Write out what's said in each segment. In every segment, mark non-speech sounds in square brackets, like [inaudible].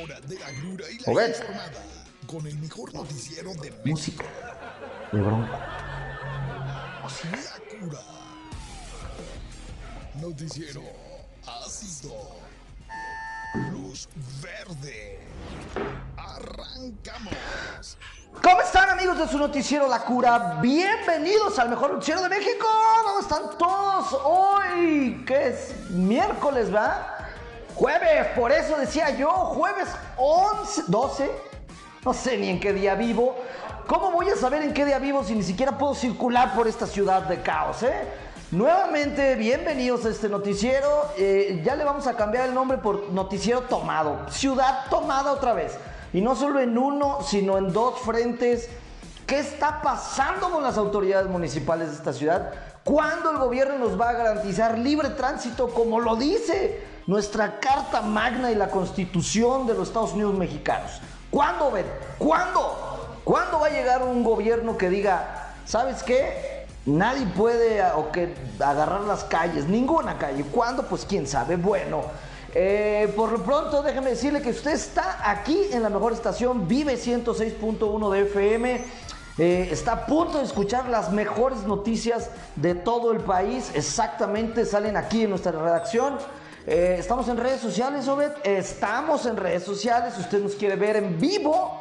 Hora de la grura y la Obed. informada. Con el mejor noticiero de México. Músico. De bronco. La cura. Noticiero ácido. Luz verde. Arrancamos. ¿Cómo están amigos de su noticiero La Cura? Bienvenidos al mejor noticiero de México. ¿Cómo están todos? Hoy, que es miércoles, ¿va? Jueves, por eso decía yo, jueves 11, 12, no sé ni en qué día vivo. ¿Cómo voy a saber en qué día vivo si ni siquiera puedo circular por esta ciudad de caos, eh? Nuevamente, bienvenidos a este noticiero. Eh, ya le vamos a cambiar el nombre por Noticiero Tomado. Ciudad tomada otra vez. Y no solo en uno, sino en dos frentes. ¿Qué está pasando con las autoridades municipales de esta ciudad? ¿Cuándo el gobierno nos va a garantizar libre tránsito como lo dice nuestra Carta Magna y la Constitución de los Estados Unidos mexicanos? ¿Cuándo, Ben? ¿Cuándo? ¿Cuándo va a llegar un gobierno que diga, ¿sabes qué? Nadie puede o que agarrar las calles, ninguna calle. ¿Cuándo? Pues quién sabe. Bueno, eh, por lo pronto déjeme decirle que usted está aquí en la mejor estación, Vive 106.1 de FM. Eh, está a punto de escuchar las mejores noticias de todo el país. Exactamente, salen aquí en nuestra redacción. Eh, estamos en redes sociales, Obed. Estamos en redes sociales. Si usted nos quiere ver en vivo,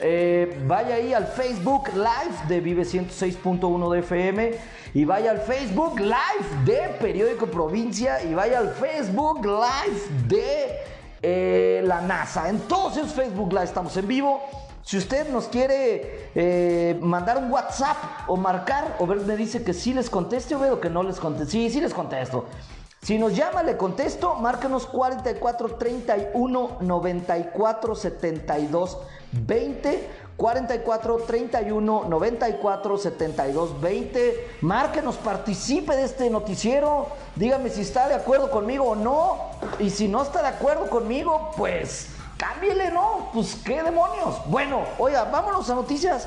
eh, vaya ahí al Facebook Live de Vive 106.1 de FM y vaya al Facebook Live de Periódico Provincia y vaya al Facebook Live de la NASA. En todos Facebook Live estamos en vivo. Si usted nos quiere eh, mandar un WhatsApp o marcar, o ver, me dice que sí les conteste o veo que no les conteste. Sí, sí les contesto. Si nos llama, le contesto, márcanos 44 31 94 72 20. 44 31 94 72 20. Márquenos, participe de este noticiero. Dígame si está de acuerdo conmigo o no. Y si no está de acuerdo conmigo, pues cámbiele, ¿no? Pues qué demonios. Bueno, oiga, vámonos a noticias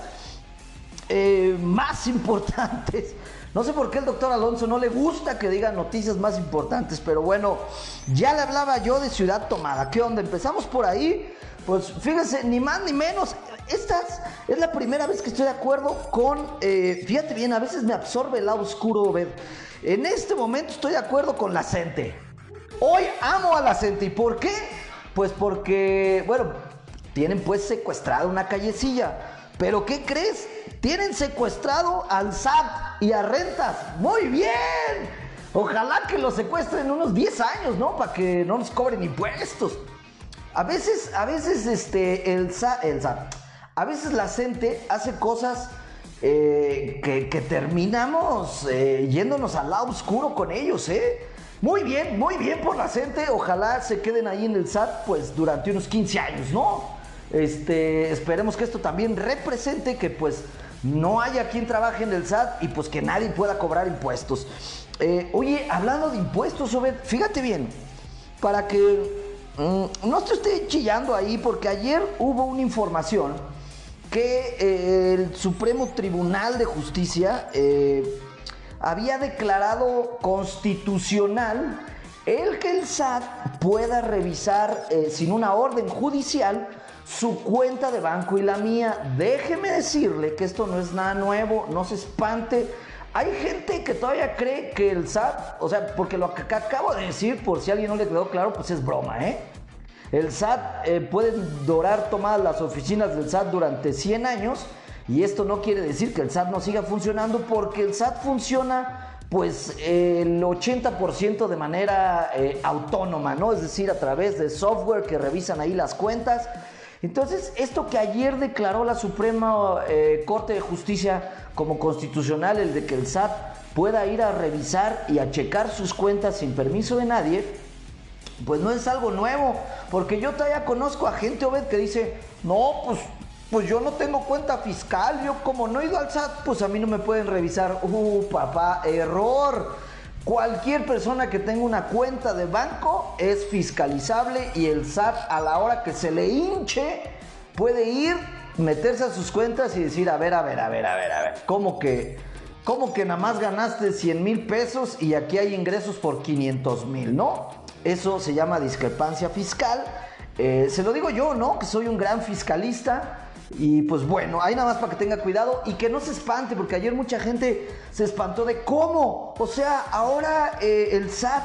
eh, más importantes. No sé por qué el doctor Alonso no le gusta que diga noticias más importantes, pero bueno, ya le hablaba yo de Ciudad Tomada. ¿Qué onda? Empezamos por ahí. Pues fíjense, ni más ni menos. Esta es la primera vez que estoy de acuerdo con. eh, fíjate bien, a veces me absorbe el lado oscuro ver. En este momento estoy de acuerdo con la gente. Hoy amo a la gente. ¿Y por qué? Pues porque, bueno, tienen pues secuestrada una callecilla. Pero ¿qué crees? Tienen secuestrado al SAT y a rentas. Muy bien. Ojalá que lo secuestren unos 10 años, ¿no? Para que no nos cobren impuestos. A veces, a veces, este, el SAT, el SAT, a veces la gente hace cosas eh, que, que terminamos eh, yéndonos al lado oscuro con ellos, ¿eh? Muy bien, muy bien por la gente. Ojalá se queden ahí en el SAT, pues, durante unos 15 años, ¿no? Este, esperemos que esto también represente que, pues, no haya quien trabaje en el SAT y, pues, que nadie pueda cobrar impuestos. Eh, oye, hablando de impuestos, Obed, fíjate bien, para que mm, no te esté chillando ahí, porque ayer hubo una información que eh, el Supremo Tribunal de Justicia eh, había declarado constitucional el que el SAT pueda revisar eh, sin una orden judicial su cuenta de banco y la mía. Déjeme decirle que esto no es nada nuevo, no se espante. Hay gente que todavía cree que el SAT, o sea, porque lo que acabo de decir, por si a alguien no le quedó claro, pues es broma, ¿eh? El SAT eh, puede durar tomadas las oficinas del SAT durante 100 años y esto no quiere decir que el SAT no siga funcionando porque el SAT funciona pues el 80% de manera eh, autónoma, ¿no? Es decir, a través de software que revisan ahí las cuentas. Entonces, esto que ayer declaró la Suprema eh, Corte de Justicia como constitucional, el de que el SAT pueda ir a revisar y a checar sus cuentas sin permiso de nadie, pues no es algo nuevo, porque yo todavía conozco a gente, Obed, que dice, no, pues, pues yo no tengo cuenta fiscal, yo como no he ido al SAT, pues a mí no me pueden revisar. Uh, papá, error. Cualquier persona que tenga una cuenta de banco es fiscalizable y el SAT a la hora que se le hinche puede ir, meterse a sus cuentas y decir, a ver, a ver, a ver, a ver, a ver, ¿cómo que, cómo que nada más ganaste 100 mil pesos y aquí hay ingresos por 500 mil, no? Eso se llama discrepancia fiscal. Eh, se lo digo yo, ¿no? Que soy un gran fiscalista. Y pues bueno, ahí nada más para que tenga cuidado y que no se espante, porque ayer mucha gente se espantó de cómo. O sea, ahora eh, el SAT,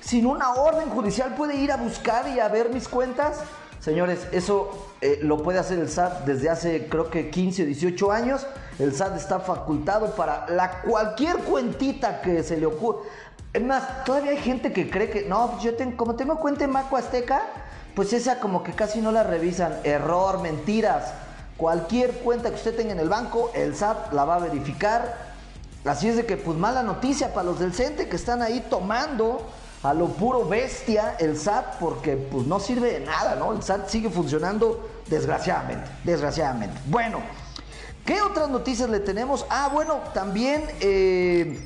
sin una orden judicial, puede ir a buscar y a ver mis cuentas. Señores, eso eh, lo puede hacer el SAT desde hace creo que 15 o 18 años. El SAT está facultado para la cualquier cuentita que se le ocurra. Es más, todavía hay gente que cree que, no, pues yo tengo, como tengo cuenta en Maco Azteca, pues esa como que casi no la revisan. Error, mentiras. Cualquier cuenta que usted tenga en el banco, el SAT la va a verificar. Así es de que, pues mala noticia para los del CENTE que están ahí tomando a lo puro bestia el SAT porque pues no sirve de nada, ¿no? El SAT sigue funcionando desgraciadamente, desgraciadamente. Bueno, ¿qué otras noticias le tenemos? Ah, bueno, también eh,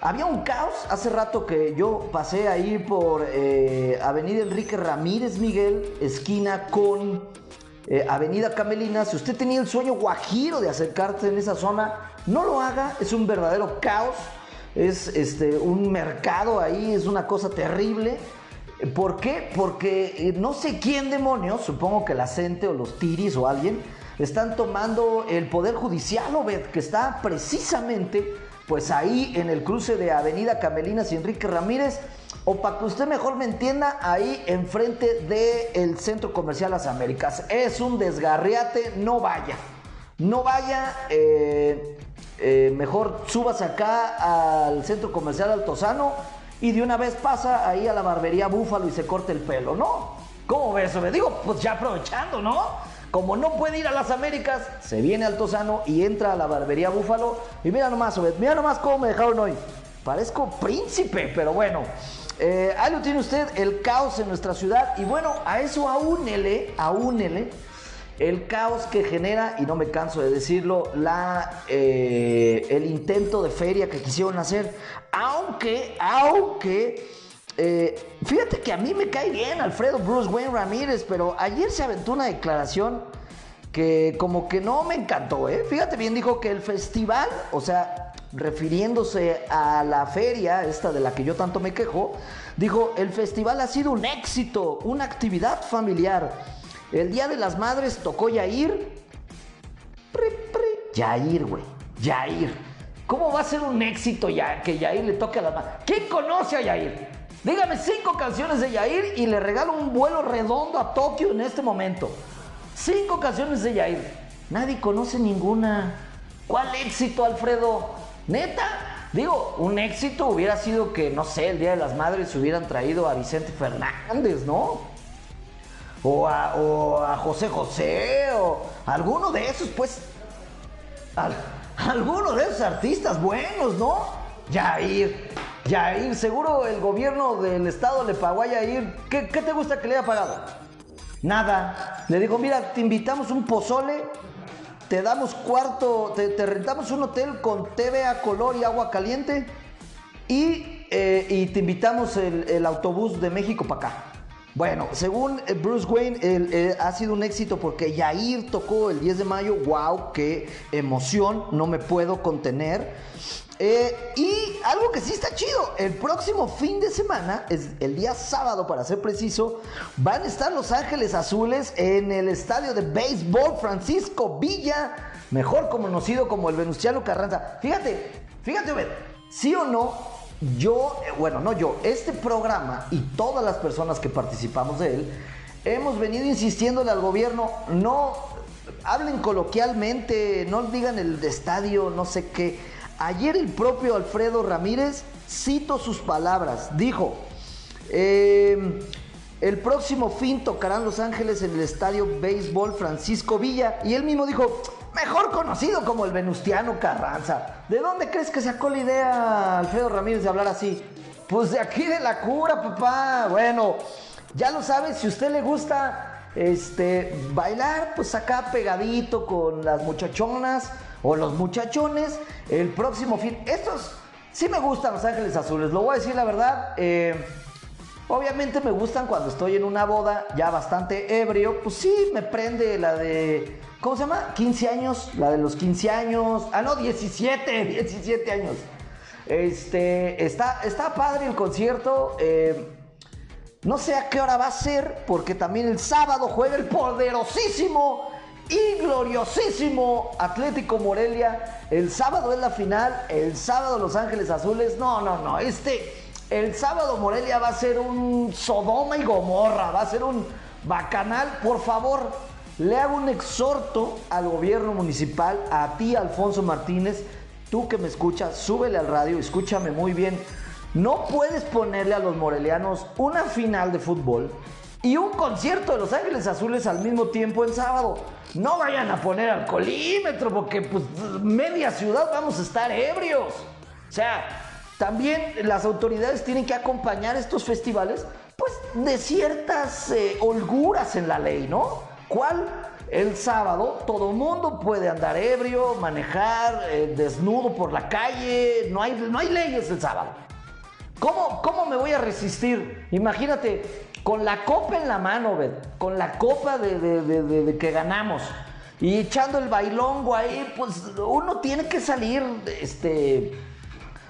había un caos hace rato que yo pasé ahí por eh, Avenida Enrique Ramírez Miguel, esquina con eh, Avenida Camelina. Si usted tenía el sueño guajiro de acercarse en esa zona, no lo haga, es un verdadero caos. Es este, un mercado ahí, es una cosa terrible. ¿Por qué? Porque eh, no sé quién demonios, supongo que la gente o los tiris o alguien, están tomando el poder judicial, Obed, que está precisamente pues ahí en el cruce de Avenida Camelinas y Enrique Ramírez, o para que usted mejor me entienda, ahí enfrente del Centro Comercial Las Américas. Es un desgarriate, no vaya. No vaya, eh, eh, mejor subas acá al Centro Comercial Altozano y de una vez pasa ahí a la barbería Búfalo y se corte el pelo, ¿no? ¿Cómo ves? Me digo, pues ya aprovechando, ¿no? Como no puede ir a las Américas, se viene al Altozano y entra a la barbería Búfalo. Y mira nomás, Obed, mira nomás cómo me dejaron hoy. Parezco príncipe, pero bueno. Eh, ahí lo tiene usted, el caos en nuestra ciudad. Y bueno, a eso aúnele, aúnele el caos que genera, y no me canso de decirlo, la, eh, el intento de feria que quisieron hacer. Aunque, aunque eh, fíjate que a mí me cae bien Alfredo Bruce Wayne Ramírez, pero ayer se aventó una declaración que como que no me encantó, ¿eh? Fíjate bien, dijo que el festival, o sea, refiriéndose a la feria, esta de la que yo tanto me quejo, dijo, el festival ha sido un éxito, una actividad familiar. El Día de las Madres tocó Yair. Yair, güey. Yair. ¿Cómo va a ser un éxito ya que Yair le toque a las madres? ¿Quién conoce a Yair? Dígame cinco canciones de Yair y le regalo un vuelo redondo a Tokio en este momento. Cinco canciones de Yair. Nadie conoce ninguna. ¿Cuál éxito, Alfredo? Neta. Digo, un éxito hubiera sido que, no sé, el Día de las Madres hubieran traído a Vicente Fernández, ¿no? O a, José José, o alguno de esos, pues. [laughs] alguno de esos artistas buenos, ¿no? Yair. Yair, seguro el gobierno del estado le pagó a Yair. ¿Qué, te gusta que le haya pagado? Nada. Le dijo, mira, te invitamos un pozole, te damos cuarto, te, rentamos un hotel con TV a color y agua caliente y, eh, te invitamos el, autobús de México para acá. Bueno, según eh, Bruce Wayne, eh, ha sido un éxito porque Yair tocó el 10 de mayo. ¡Wow! ¡Qué emoción! No me puedo contener. Eh, y algo que sí está chido, el próximo fin de semana, es el día sábado para ser preciso, van a estar Los Ángeles Azules en el estadio de béisbol Francisco Villa, mejor conocido como el Venustiano Carranza. Fíjate, fíjate, Obed, sí o no, yo, eh, bueno, no yo, este programa y todas las personas que participamos de él, hemos venido insistiéndole al gobierno, no hablen coloquialmente, no digan el estadio, no sé qué Ayer el propio Alfredo Ramírez, cito sus palabras, dijo, em, el próximo fin tocarán Los Ángeles en el estadio Béisbol Francisco Villa y él mismo dijo, mejor conocido como el Venustiano Carranza. ¿De dónde crees que sacó la idea Alfredo Ramírez de hablar así? Pues de aquí de la cura, papá. Bueno, ya lo sabes, si a usted le gusta este bailar, pues acá pegadito con las muchachonas o los muchachones el próximo fin. Estos sí me gustan Los Ángeles Azules, lo voy a decir la verdad. Eh, obviamente me gustan cuando estoy en una boda ya bastante ebrio. Pues sí, me prende la de. ¿Cómo se llama? 15 años. La de los 15 años. Ah, no, 17. 17 [laughs] años. Este. Está, está padre el concierto. Eh, No sé a qué hora va a ser, porque también el sábado juega el poderosísimo y gloriosísimo Atlético Morelia. El sábado es la final, el sábado Los Ángeles Azules. No, no, no, este, el sábado Morelia va a ser un Sodoma y Gomorra, va a ser un bacanal. Por favor, le hago un exhorto al gobierno municipal, a ti Alfonso Martínez, tú que me escuchas, súbele al radio, escúchame muy bien. No puedes ponerle a los morelianos una final de fútbol y un concierto de Los Ángeles Azules al mismo tiempo el sábado. No vayan a poner alcoholímetro porque pues media ciudad vamos a estar ebrios. O sea, también las autoridades tienen que acompañar estos festivales pues de ciertas eh, holguras en la ley, ¿no? ¿Cuál? El sábado todo mundo puede andar ebrio, manejar eh, desnudo por la calle, no hay, no hay leyes el sábado. ¿Cómo, ¿Cómo me voy a resistir? Imagínate, con la copa en la mano, ¿ves? con la copa de, de, que ganamos y echando el bailongo ahí, pues uno tiene que salir, este,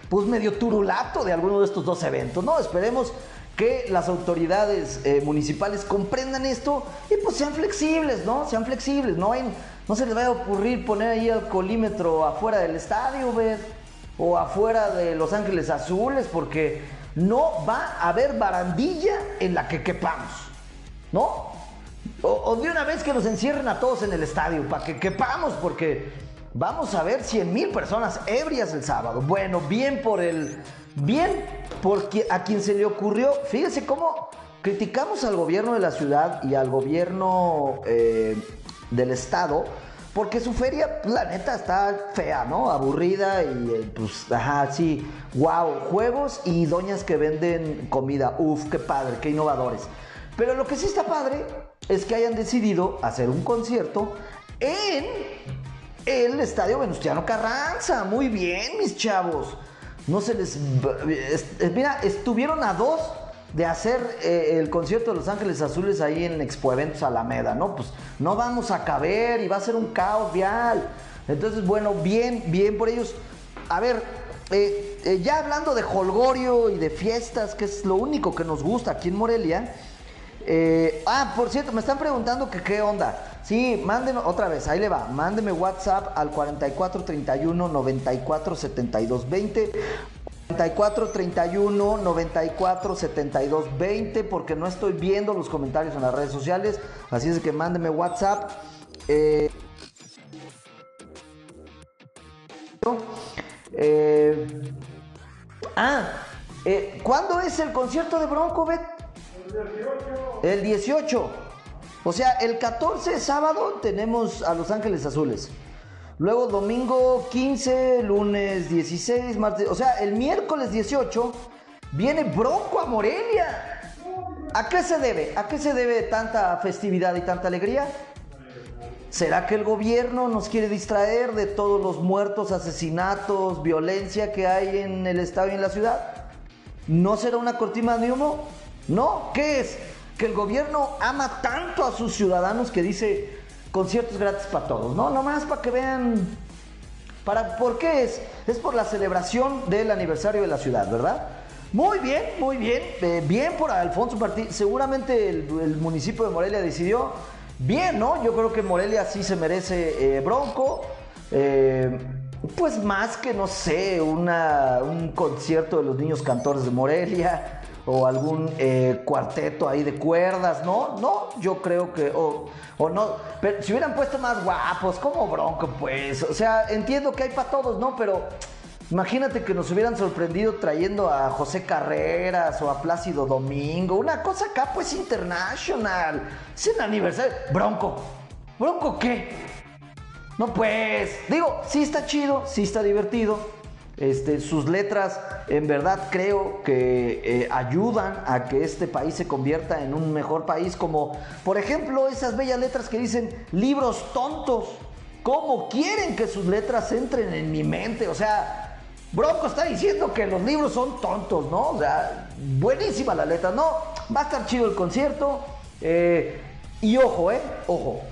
pues medio turulato de alguno de estos dos eventos, ¿no? Esperemos que las autoridades eh, municipales comprendan esto y pues sean flexibles, ¿no? Sean flexibles, no, hay, no se les vaya a ocurrir poner ahí el colímetro afuera del estadio, ¿ves? O afuera de Los Ángeles Azules, porque no va a haber barandilla en la que quepamos, ¿no? O, de una vez que nos encierren a todos en el estadio, para que quepamos, porque vamos a ver 100 mil personas ebrias el sábado. Bueno, bien por el Bien, porque a quien se le ocurrió, fíjense cómo criticamos al gobierno de la ciudad y al gobierno eh, del estado, porque su feria, la neta, está fea, ¿no? Aburrida y eh, pues, ajá, sí, wow, juegos y doñas que venden comida, uf, qué padre, qué innovadores. Pero lo que sí está padre es que hayan decidido hacer un concierto en el Estadio Venustiano Carranza. Muy bien, mis chavos no se les... Mira, estuvieron a dos de hacer eh, el concierto de Los Ángeles Azules ahí en Expo Eventos Alameda, ¿no? Pues no vamos a caber y va a ser un caos vial. Entonces, bueno, bien, bien por ellos. A ver, eh, ya hablando de holgorio y de fiestas, que es lo único que nos gusta aquí en Morelia. ah, por cierto, me están preguntando que qué onda. Sí, mándenme, otra vez, ahí le va. Mándeme WhatsApp al 4431 94 72 20. 44 31 94 72 20 porque no estoy viendo los comentarios en las redes sociales. Así es que mándeme WhatsApp. Eh, ah, eh, ¿cuándo es el concierto de Bronco, Bet? El 18. El 18. O sea, el 14 sábado tenemos a Los Ángeles Azules. Luego domingo 15, lunes 16, martes. O sea, el miércoles 18 viene Bronco a Morelia. ¿A qué se debe? ¿A qué se debe tanta festividad y tanta alegría? ¿Será que el gobierno nos quiere distraer de todos los muertos, asesinatos, violencia que hay en el estado y en la ciudad? ¿No será una cortina de humo? ¿No? ¿Qué es? que el gobierno ama tanto a sus ciudadanos que dice conciertos gratis para todos, ¿no? Nomás para que vean. Para, ¿Por qué es? Es por la celebración del aniversario de la ciudad, ¿verdad? Muy bien, muy bien. Eh, bien por Alfonso Martín. Seguramente el, municipio de Morelia decidió bien, ¿no? Yo creo que Morelia sí se merece eh, bronco. Eh, pues más que, no sé, una, un concierto de los niños cantores de Morelia o algún eh, cuarteto ahí de cuerdas, ¿no? No, yo creo que, o, o no, pero si hubieran puesto más guapos, como bronco, pues, o sea, entiendo que hay para todos, ¿no? Pero imagínate que nos hubieran sorprendido trayendo a José Carreras o a Plácido Domingo, una cosa acá, pues, internacional, es el aniversario, bronco, bronco, ¿qué? No, pues, digo, sí está chido, sí está divertido, este, sus letras en verdad creo que eh, ayudan a que este país se convierta en un mejor país, como por ejemplo esas bellas letras que dicen libros tontos. ¿Cómo quieren que sus letras entren en mi mente? O sea, Bronco está diciendo que los libros son tontos, ¿no? O sea, buenísima la letra, ¿no? Va a estar chido el concierto. Eh, y ojo, ¿eh? Ojo,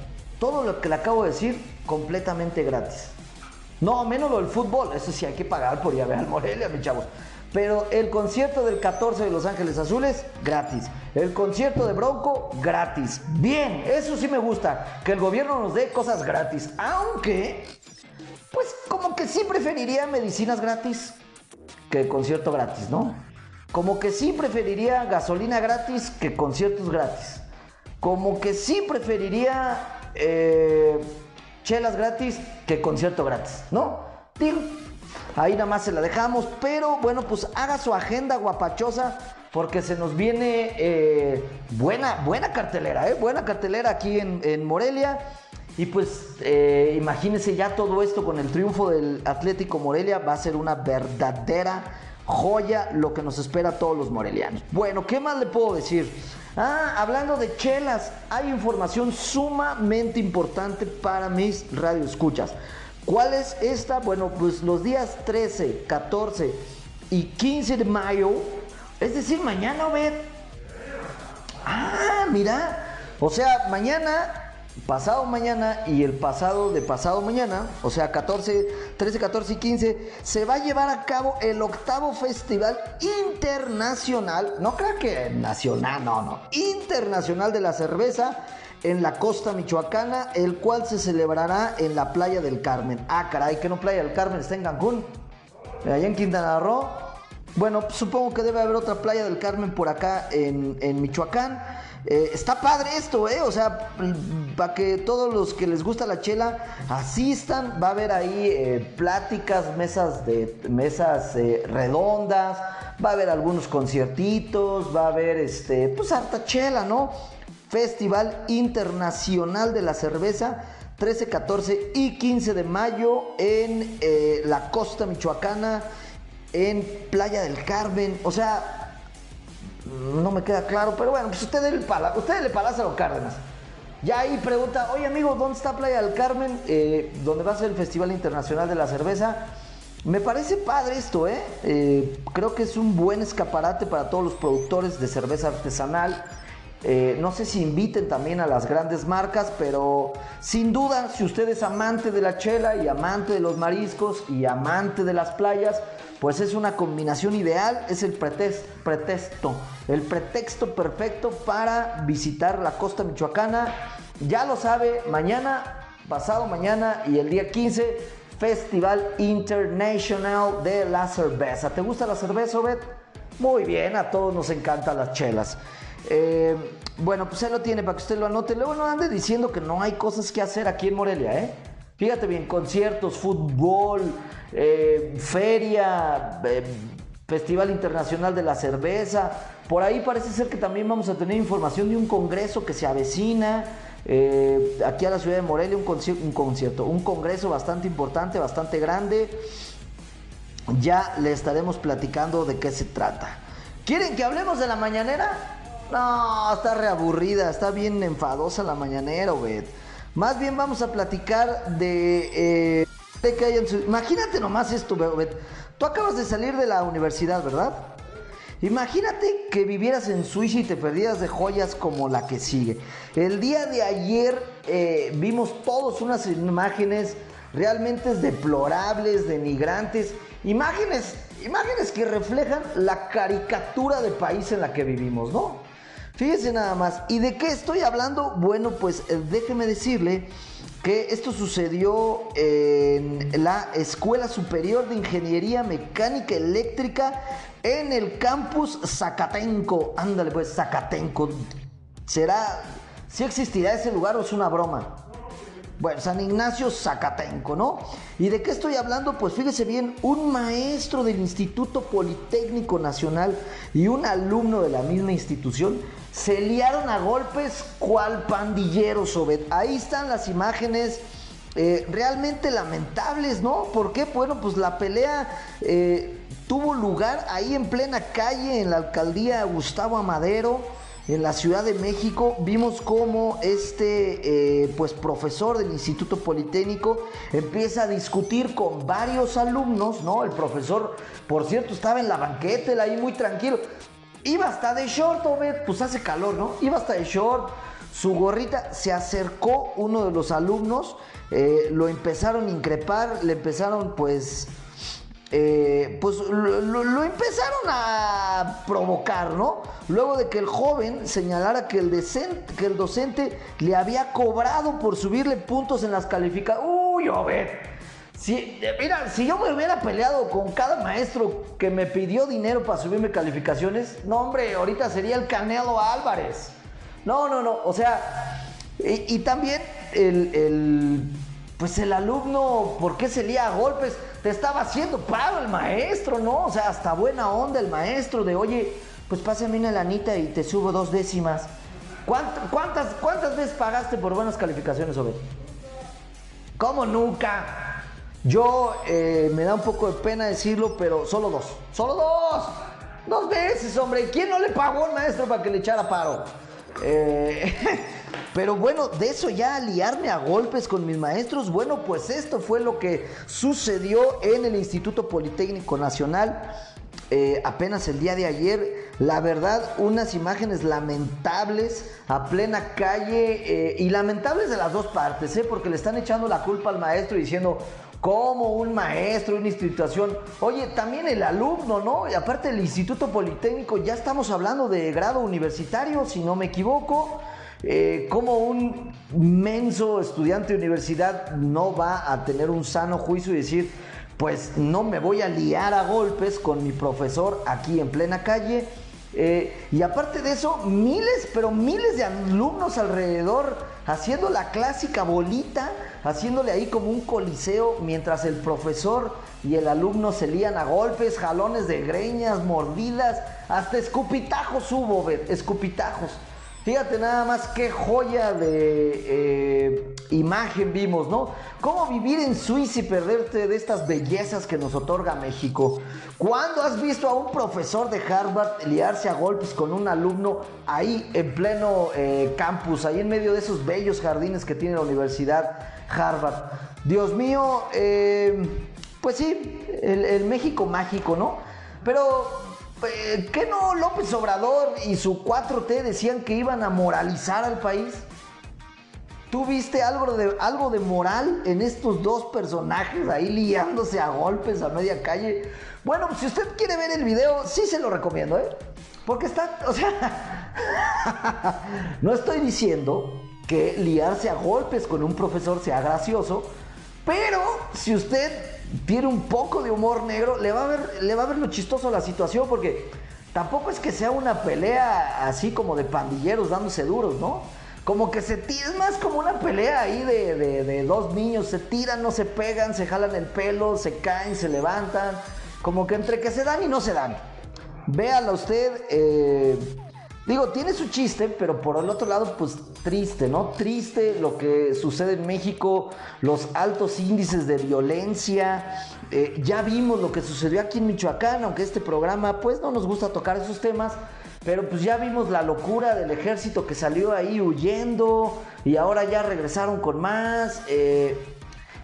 todo lo que le acabo de decir completamente gratis. No, menos lo del fútbol, eso sí hay que pagar por ir a ver al Morelia, mis chavos. Pero el concierto del 14 de Los Ángeles Azules, gratis. El concierto de Bronco gratis. Bien, eso sí me gusta, que el gobierno nos dé cosas gratis. Aunque, pues como que sí preferiría medicinas gratis que concierto gratis, ¿no? Como que sí preferiría gasolina gratis que conciertos gratis. Como que sí preferiría eh, chelas gratis que concierto gratis, ¿no? Digo, ahí nada más se la dejamos, pero bueno, pues haga su agenda guapachosa porque se nos viene eh, buena, buena cartelera, ¿eh? Buena cartelera aquí en, Morelia. Y pues eh, imagínense ya todo esto con el triunfo del Atlético Morelia, va a ser una verdadera joya lo que nos espera a todos los morelianos. Bueno, ¿qué más le puedo decir? Ah, hablando de chelas, hay información sumamente importante para mis radioescuchas. ¿Cuál es esta? Bueno, pues los días 13, 14 y 15 de mayo es decir, mañana, ver. Ah, mira. O sea, mañana, pasado mañana y el pasado de pasado mañana, o sea, 14, 13, 14 y 15, se va a llevar a cabo el octavo Festival Internacional, no creo que nacional, no, no, internacional de la cerveza en la costa michoacana, el cual se celebrará en la playa del Carmen. Ah, caray, que no playa del Carmen, está en Cancún, allá en Quintana Roo. Bueno, supongo que debe haber otra playa del Carmen por acá en, Michoacán. Eh, está padre esto, ¿eh? O sea, para que todos los que les gusta la chela asistan, va a haber ahí eh, pláticas, mesas de mesas eh, redondas, va a haber algunos conciertitos, va a haber este, pues harta chela, ¿no? Festival Internacional de la Cerveza 13, 14 y 15 de mayo en la costa michoacana en Playa del Carmen. O sea, no me queda claro, pero bueno, pues usted le, pala, usted le palaza a los Cárdenas. Ya ahí pregunta, oye amigo, ¿dónde está Playa del Carmen? Eh, donde va a ser el Festival Internacional de la Cerveza. Me parece padre esto, ¿eh? ¿eh? Creo que es un buen escaparate para todos los productores de cerveza artesanal. Eh, no sé si inviten también a las grandes marcas, pero sin duda, si usted es amante de la chela y amante de los mariscos y amante de las playas, pues es una combinación ideal, es el pretexto, el pretexto perfecto para visitar la costa michoacana. Ya lo sabe, mañana, pasado mañana y el día 15, Festival International de la Cerveza. ¿Te gusta la cerveza, Obed? Muy bien, a todos nos encantan las chelas. Eh, bueno, pues él lo tiene para que usted lo anote. Luego no ande diciendo que no hay cosas que hacer aquí en Morelia, ¿eh? Fíjate bien, conciertos, fútbol, eh, feria, eh, Festival Internacional de la Cerveza. Por ahí parece ser que también vamos a tener información de un congreso que se avecina. aquí a la ciudad de Morelia, un, un concierto, un congreso bastante importante, bastante grande. Ya le estaremos platicando de qué se trata. ¿Quieren que hablemos de la mañanera? No, está reaburrida, está bien enfadosa la mañanera, güey. Más bien vamos a platicar de... Eh, que hay en su... Imagínate nomás esto, güey. Tú acabas de salir de la universidad, ¿verdad? Imagínate que vivieras en Suiza y te perdieras de joyas como la que sigue. El día de ayer eh, vimos todos unas imágenes realmente deplorables, denigrantes, imágenes, imágenes que reflejan la caricatura de país en la que vivimos, ¿no? Fíjese nada más. ¿Y de qué estoy hablando? Bueno, pues eh, déjeme decirle que esto sucedió en la Escuela Superior de Ingeniería Mecánica Eléctrica en el campus Zacatenco. Ándale pues, Zacatenco. ¿Será, si existirá ese lugar o es una broma? Bueno, San Ignacio Zacatenco, ¿no? ¿Y de qué estoy hablando? Pues fíjese bien, un maestro del Instituto Politécnico Nacional y un alumno de la misma institución se liaron a golpes cual pandilleros, Obed. Ahí están las imágenes eh, realmente lamentables, ¿no? ¿Por qué? Bueno, pues la pelea eh, tuvo lugar ahí en plena calle, en la alcaldía Gustavo Amadero en la Ciudad de México vimos cómo este eh, pues profesor del Instituto Politécnico empieza a discutir con varios alumnos, ¿no? El profesor, por cierto, estaba en la banqueta, él ahí muy tranquilo. Iba hasta de short, Obed, pues hace calor, ¿no? Iba hasta de short, su gorrita, se acercó uno de los alumnos, eh, lo empezaron a increpar, le empezaron pues eh, pues lo, empezaron a provocar, ¿no? Luego de que el joven señalara que el, decen- que el docente le había cobrado por subirle puntos en las calificaciones. Uy, Obed. Si, eh, mira, si yo me hubiera peleado con cada maestro que me pidió dinero para subirme calificaciones, no, hombre, ahorita sería el Canelo Álvarez. No, no, no, o sea, y, también el, el, pues el alumno, ¿por qué se lía a golpes? Te estaba haciendo paro el maestro, ¿no? O sea, hasta buena onda el maestro de, oye, pues pásame una lanita y te subo dos décimas. ¿Cuánt- ¿Cuántas, cuántas veces pagaste por buenas calificaciones, Obed? ¿Cómo nunca? Yo eh, me da un poco de pena decirlo, pero solo dos. ¡Solo dos! Dos veces, hombre. ¿Quién no le pagó al maestro para que le echara paro? Eh, [laughs] pero bueno, de eso ya liarme a golpes con mis maestros, bueno, pues esto fue lo que sucedió en el Instituto Politécnico Nacional. Eh, apenas el día de ayer, la verdad, unas imágenes lamentables a plena calle y lamentables de las dos partes, porque le están echando la culpa al maestro diciendo como un maestro, una institución, oye, también el alumno, ¿no? Y aparte el Instituto Politécnico, ya estamos hablando de grado universitario, si no me equivoco. Eh, como un menso estudiante de universidad no va a tener un sano juicio y decir, pues no me voy a liar a golpes con mi profesor aquí en plena calle. Eh, y aparte de eso, miles, pero miles de alumnos alrededor haciendo la clásica bolita, haciéndole ahí como un coliseo, mientras el profesor y el alumno se lían a golpes, jalones de greñas, mordidas, hasta escupitajos hubo, escupitajos. Fíjate nada más qué joya de eh, imagen vimos, ¿no? Cómo vivir en Suiza y perderte de estas bellezas que nos otorga México. ¿Cuándo has visto a un profesor de Harvard liarse a golpes con un alumno ahí en pleno eh, campus, ahí en medio de esos bellos jardines que tiene la Universidad Harvard? Dios mío, eh, pues sí, el, México mágico, ¿no? Pero eh, ¿Qué no López Obrador y su 4T decían que iban a moralizar al país? ¿Tú viste algo de, algo de moral en estos dos personajes ahí liándose a golpes a media calle? Bueno, si usted quiere ver el video, sí se lo recomiendo, ¿eh? Porque está, o sea, [laughs] no estoy diciendo que liarse a golpes con un profesor sea gracioso, pero si usted tiene un poco de humor negro, le va a ver, le va a ver lo chistoso la situación, porque tampoco es que sea una pelea así como de pandilleros dándose duros, ¿no? Como que se tira, es más como una pelea ahí de, de- de dos niños, se tiran, no se pegan, se jalan el pelo, se caen, se levantan, como que entre que se dan y no se dan. Véala usted, eh, digo, tiene su chiste, pero por el otro lado, pues triste, ¿no? Triste lo que sucede en México, los altos índices de violencia. eh, ya vimos lo que sucedió aquí en Michoacán, aunque este programa, pues no nos gusta tocar esos temas. Pero pues ya vimos la locura del ejército que salió ahí huyendo y ahora ya regresaron con más. eh,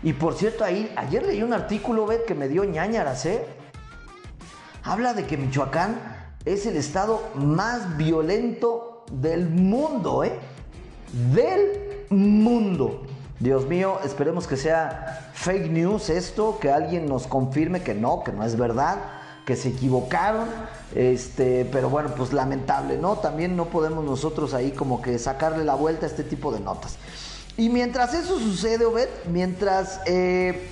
y por cierto, ahí, ayer leí un artículo, Bet, que me dio ñañaras, ¿eh? habla de que Michoacán es el estado más violento del mundo, ¿eh? Del mundo. Dios mío, esperemos que sea fake news esto, que alguien nos confirme que no, que no es verdad, que se equivocaron. Este, pero bueno, pues lamentable, ¿no? También no podemos nosotros ahí como que sacarle la vuelta a este tipo de notas. Y mientras eso sucede, Obed, mientras eh,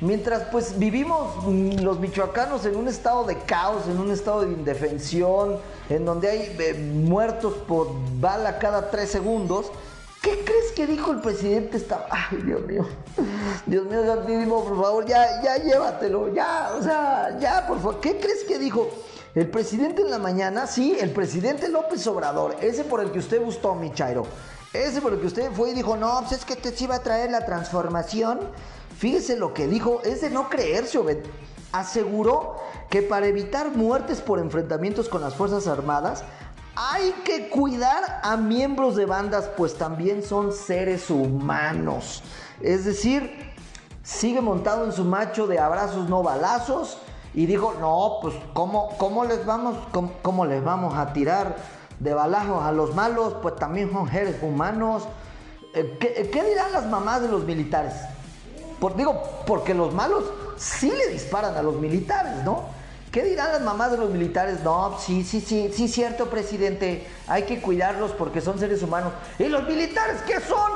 Mientras pues vivimos mm, los michoacanos en un estado de caos, en un estado de indefensión, en donde hay eh, muertos por bala cada tres segundos, ¿qué crees que dijo el presidente? Esta... Ay, Dios mío, Dios mío, Santísimo, por favor, ya, ya llévatelo, ya, o sea, ya, por favor, ¿qué crees que dijo? El presidente en la mañana, sí, el presidente López Obrador, ese por el que usted gustó, mi Chairo, ese por el que usted fue y dijo, no, pues es que te sí iba a traer la transformación. Fíjese lo que dijo, es de no creerse, Obed. Aseguró que para evitar muertes por enfrentamientos con las Fuerzas Armadas, hay que cuidar a miembros de bandas, pues también son seres humanos. Es decir, sigue montado en su macho de abrazos no balazos y dijo, no, pues ¿cómo, cómo les vamos, cómo, les vamos a tirar de balazos a los malos? Pues también son seres humanos. Eh, ¿Qué, qué dirán las mamás de los militares? Por- digo, porque los malos sí le disparan a los militares, ¿no? ¿Qué dirán las mamás de los militares? No, sí, sí, sí, sí, cierto, presidente. Hay que cuidarlos porque son seres humanos. ¿Y los militares qué son?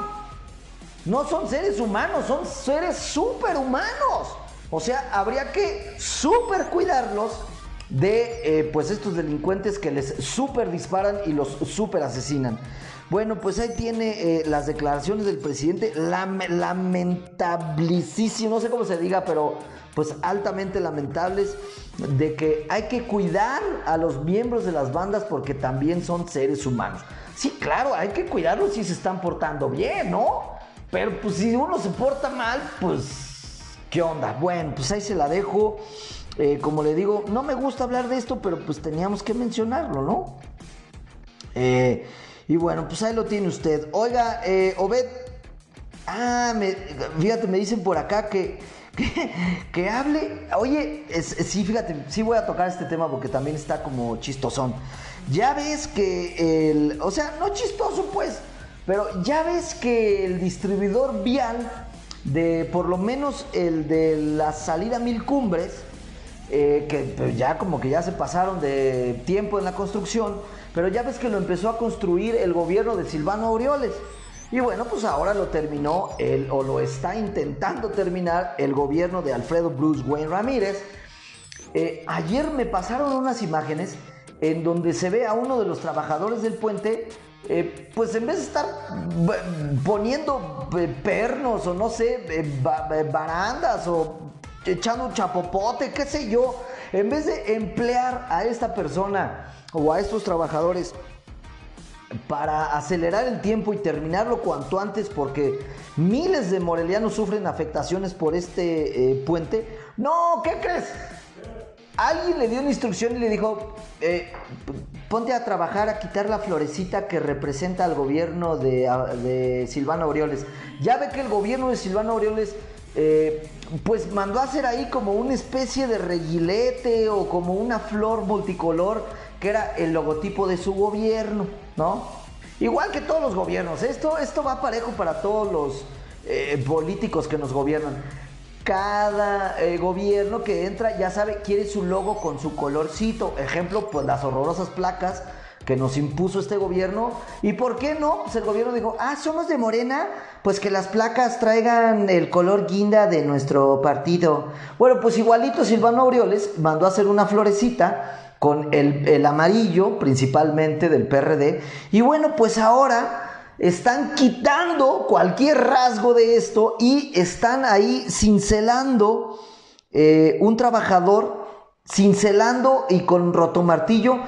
No son seres humanos, son seres superhumanos. O sea, habría que super cuidarlos de eh, pues estos delincuentes que les super disparan y los super asesinan. Bueno, pues ahí tiene eh, las declaraciones del presidente, lamentablísimo, no sé cómo se diga, pero pues altamente lamentables de que hay que cuidar a los miembros de las bandas porque también son seres humanos. Sí, claro, hay que cuidarlos si se están portando bien, ¿no? Pero pues si uno se porta mal, pues, ¿qué onda? Bueno, pues ahí se la dejo. Eh, como le digo, no me gusta hablar de esto, pero pues teníamos que mencionarlo, ¿no? Eh, y bueno, pues ahí lo tiene usted. Oiga, eh, Obed, ah, fíjate, me dicen por acá que, [laughs] que, hable. Oye, sí, fíjate, sí voy a tocar este tema porque también está como chistosón. Ya ves que el, o sea, no chistoso pues, pero ya ves que el distribuidor vial de por lo menos el de la salida Mil Cumbres, eh, que pues, ya como que ya se pasaron de tiempo en la construcción, pero ya ves que lo empezó a construir el gobierno de Silvano Aureoles. Y bueno, pues ahora lo terminó o lo está intentando terminar el gobierno de Alfredo Bruce Wayne Ramírez. Eh, ayer me pasaron unas imágenes en donde se ve a uno de los trabajadores del puente eh, pues en vez de estar poniendo eh, pernos o no sé, barandas o echando chapopote, qué sé yo, en vez de emplear a esta persona o a estos trabajadores para acelerar el tiempo y terminarlo cuanto antes porque miles de morelianos sufren afectaciones por este puente, no, ¿qué crees? Alguien le dio una instrucción y le dijo, eh, ponte a trabajar a quitar la florecita que representa al gobierno de, Silvano Aureoles. Ya ve que el gobierno de Silvano Aureoles eh, pues mandó a hacer ahí como una especie de reguilete o como una flor multicolor que era el logotipo de su gobierno, ¿no? Igual que todos los gobiernos, esto, esto va parejo para todos los eh, políticos que nos gobiernan cada eh, gobierno que entra ya sabe, quiere su logo con su colorcito. Ejemplo, pues las horrorosas placas que nos impuso este gobierno. ¿Y por qué no? Pues el gobierno dijo, ah, somos de Morena, pues que las placas traigan el color guinda de nuestro partido. Bueno, pues igualito Silvano Aureoles mandó a hacer una florecita con el, el amarillo principalmente del PRD. Y bueno, pues ahora están quitando cualquier rasgo de esto y están ahí cincelando eh, un trabajador, cincelando y con rotomartillo,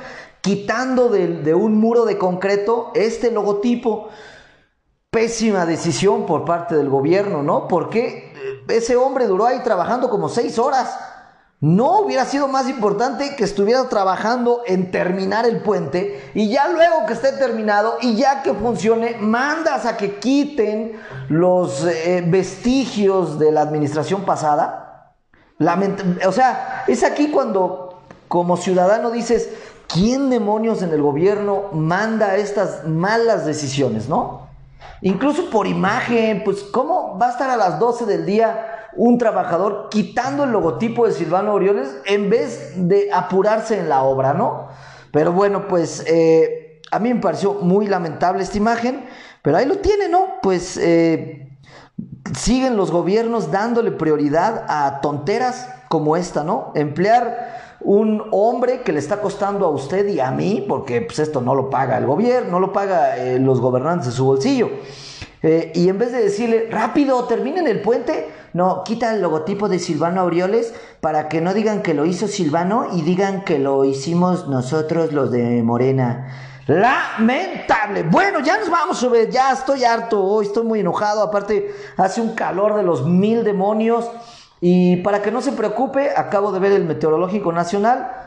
quitando de, de un muro de concreto este logotipo. Pésima decisión por parte del gobierno, ¿no? Porque ese hombre duró ahí trabajando como seis horas. ¿No hubiera sido más importante que estuviera trabajando en terminar el puente y ya luego que esté terminado y ya que funcione, mandas a que quiten los eh, vestigios de la administración pasada? o sea, es aquí cuando como ciudadano dices, ¿quién demonios en el gobierno manda estas malas decisiones, no? Incluso por imagen, pues ¿cómo va a estar a las 12 del día? Un trabajador quitando el logotipo de Silvano Orioles en vez de apurarse en la obra, ¿no? Pero bueno, pues eh, a mí me pareció muy lamentable esta imagen, pero ahí lo tiene, ¿no? Pues eh, siguen los gobiernos dándole prioridad a tonteras como esta, ¿no? Emplear un hombre que le está costando a usted y a mí, porque pues esto no lo paga el gobierno, no lo paga eh, los gobernantes de su bolsillo. y en vez de decirle, rápido, terminen el puente, no, quita el logotipo de Silvano Aureoles para que no digan que lo hizo Silvano y digan que lo hicimos nosotros los de Morena. Lamentable. Bueno, ya nos vamos a ver. Ya estoy harto hoy, estoy muy enojado. Aparte, hace un calor de los mil demonios. Y para que no se preocupe, acabo de ver el Meteorológico Nacional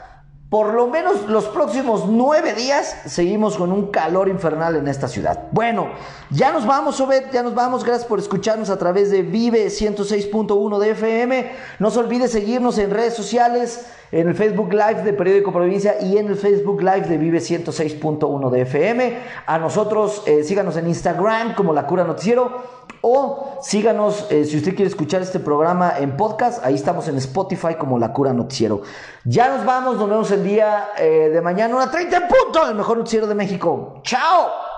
por lo menos los próximos nueve días seguimos con un calor infernal en esta ciudad. Bueno, ya nos vamos, Obed, ya nos vamos. Gracias por escucharnos a través de Vive 106.1 de FM. No se olvide seguirnos en redes sociales, en el Facebook Live de Periódico Provincia y en el Facebook Live de Vive 106.1 de FM. A nosotros, eh, síganos en Instagram como La Cura Noticiero O síganos, eh, si usted quiere escuchar este programa en podcast, ahí estamos en Spotify como La Cura Noticiero. Ya nos vamos, nos vemos el día eh, de mañana, una 30 en punto, el mejor noticiero de México. ¡Chao!